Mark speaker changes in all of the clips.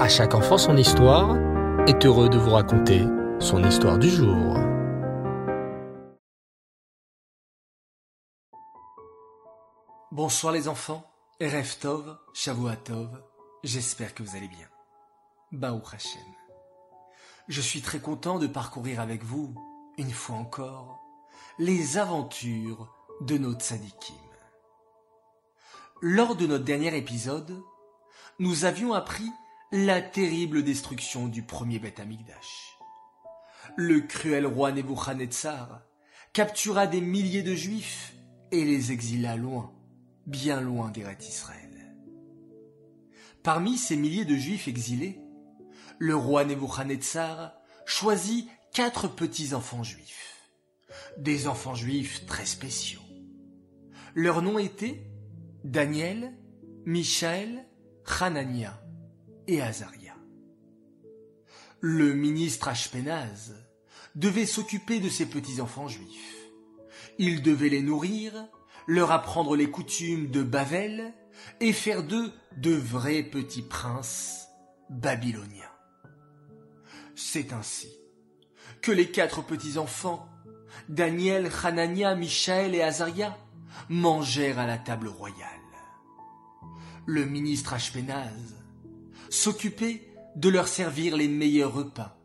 Speaker 1: À chaque enfant son histoire est heureux de vous raconter son histoire du jour.
Speaker 2: Bonsoir les enfants, Erev Tov, Tov, j'espère que vous allez bien. Baou Hashem. Je suis très content de parcourir avec vous, une fois encore, les aventures de nos tzadikim. Lors de notre dernier épisode, nous avions appris la terrible destruction du premier Beth Amikdash. Le cruel roi Nebuchadnezzar captura des milliers de juifs et les exila loin, bien loin d'Eret Israël. Parmi ces milliers de juifs exilés, le roi Nebuchadnezzar choisit quatre petits enfants juifs. Des enfants juifs très spéciaux. Leurs noms étaient Daniel, Michaël, Hanania Le ministre Ashpenaz devait s'occuper de ces petits-enfants juifs. Il devait les nourrir, leur apprendre les coutumes de Bavel et faire d'eux de vrais petits princes babyloniens. C'est ainsi que les quatre petits-enfants, Daniel, Hanania, Michaël et Azaria, mangèrent à la table royale. Le ministre Ashpenaz s'occuper de leur servir les meilleurs repas,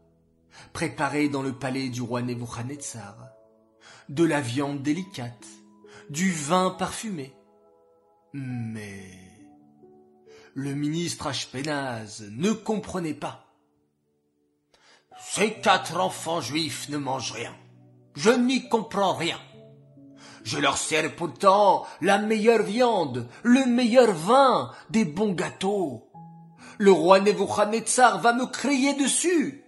Speaker 2: préparés dans le palais du roi Nebuchadnezzar, de la viande délicate, du vin parfumé. Mais le ministre Ashpenaz ne comprenait pas. Ces quatre enfants juifs ne mangent rien. Je n'y comprends rien. Je leur sers pourtant la meilleure viande, le meilleur vin, des bons gâteaux. Le roi Nebuchadnezzar va me crier dessus.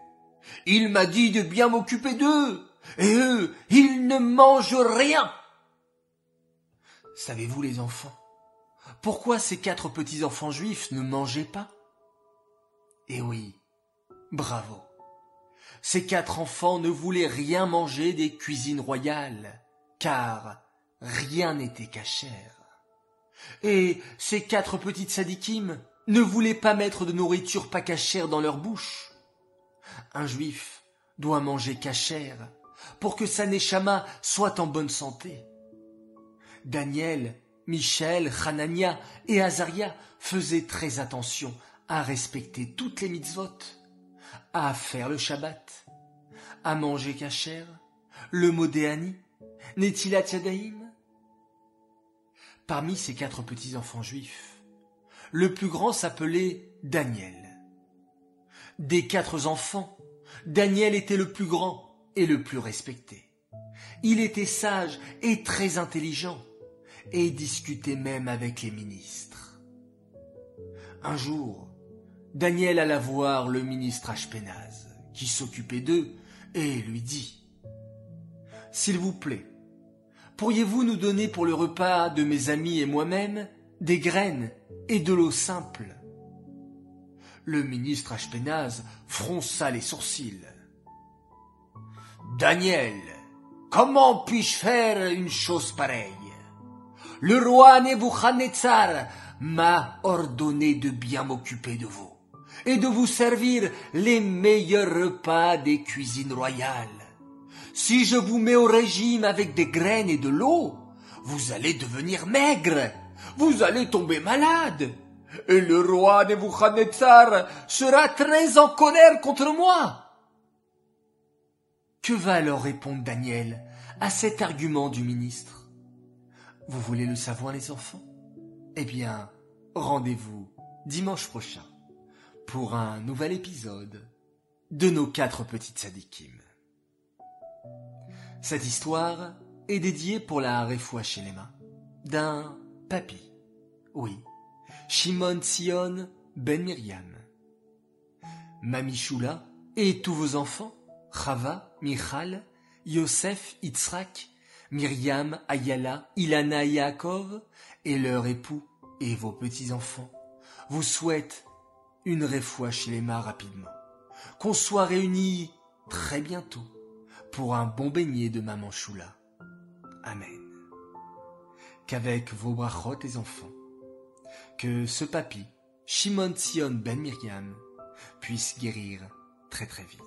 Speaker 2: Il m'a dit de bien m'occuper d'eux, et eux, ils ne mangent rien. Savez-vous les enfants, pourquoi ces quatre petits-enfants juifs ne mangeaient pas? Eh oui, bravo. Ces quatre enfants ne voulaient rien manger des cuisines royales, car rien n'était cachère. Et ces quatre petites sadikim ne voulaient pas mettre de nourriture pas cachère dans leur bouche. Un juif doit manger cachère pour que sa neshama soit en bonne santé. Daniel, Michel, Hanania et Azaria faisaient très attention à respecter toutes les mitzvot, à faire le Shabbat, à manger cachère, le modéani, Netilat Yadaim. Parmi ces quatre petits-enfants juifs, le plus grand s'appelait Daniel. Des quatre enfants, Daniel était le plus grand et le plus respecté. Il était sage et très intelligent, et discutait même avec les ministres. Un jour, Daniel alla voir le ministre Ashpenaz, qui s'occupait d'eux, et lui dit S'il vous plaît, pourriez-vous nous donner pour le repas de mes amis et moi-même des graines et de l'eau simple. Le ministre Ashpenaz fronça les sourcils. Daniel, comment puis-je faire une chose pareille? Le roi Nebuchadnezzar m'a ordonné de bien m'occuper de vous et de vous servir les meilleurs repas des cuisines royales. Si je vous mets au régime avec des graines et de l'eau, vous allez devenir maigre vous allez tomber malade. Et le roi Nebuchadnezzar sera très en colère contre moi. Que va alors répondre Daniel à cet argument du ministre? Vous voulez le savoir les enfants? Eh bien, rendez-vous dimanche prochain pour un nouvel épisode de nos quatre petites sadikim. Cette histoire est dédiée pour la Refoua mains d'un papy. Oui, Shimon Sion ben Miriam. Mamichoula et tous vos enfants, Chava, Michal, Yosef, Itzrak, Myriam, Ayala, Ilana et Yaakov, et leurs époux et vos petits-enfants, vous souhaitent une réfoua mains rapidement. Qu'on soit réunis très bientôt pour un bon beignet de Maman Choula. Amen qu'avec vos brachot les enfants, que ce papy, Shimon Sion ben Miriam, puisse guérir très très vite.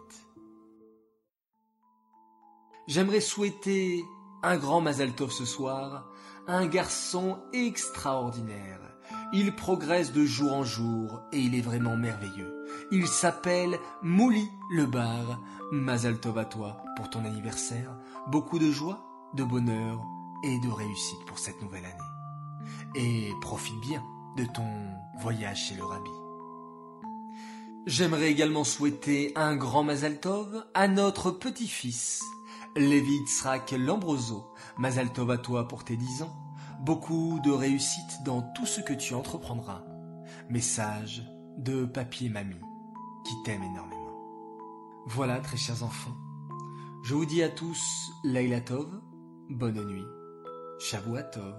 Speaker 2: J'aimerais souhaiter un grand Mazaltov ce soir, un garçon extraordinaire. Il progresse de jour en jour et il est vraiment merveilleux. Il s'appelle Mouli le bar. Mazaltov à toi pour ton anniversaire. Beaucoup de joie, de bonheur et de réussite pour cette nouvelle année. Et profite bien de ton voyage chez le rabbi. J'aimerais également souhaiter un grand Mazaltov à notre petit-fils, Lévi Tzrak Lambroso. Mazaltov à toi pour tes dix ans. Beaucoup de réussite dans tout ce que tu entreprendras. Message de papier mamie qui t'aime énormément. Voilà, très chers enfants. Je vous dis à tous Laila Tov, bonne nuit, Shavua Tov.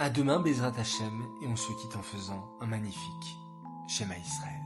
Speaker 2: À demain, Bezrat Hashem, et on se quitte en faisant un magnifique schéma Israël.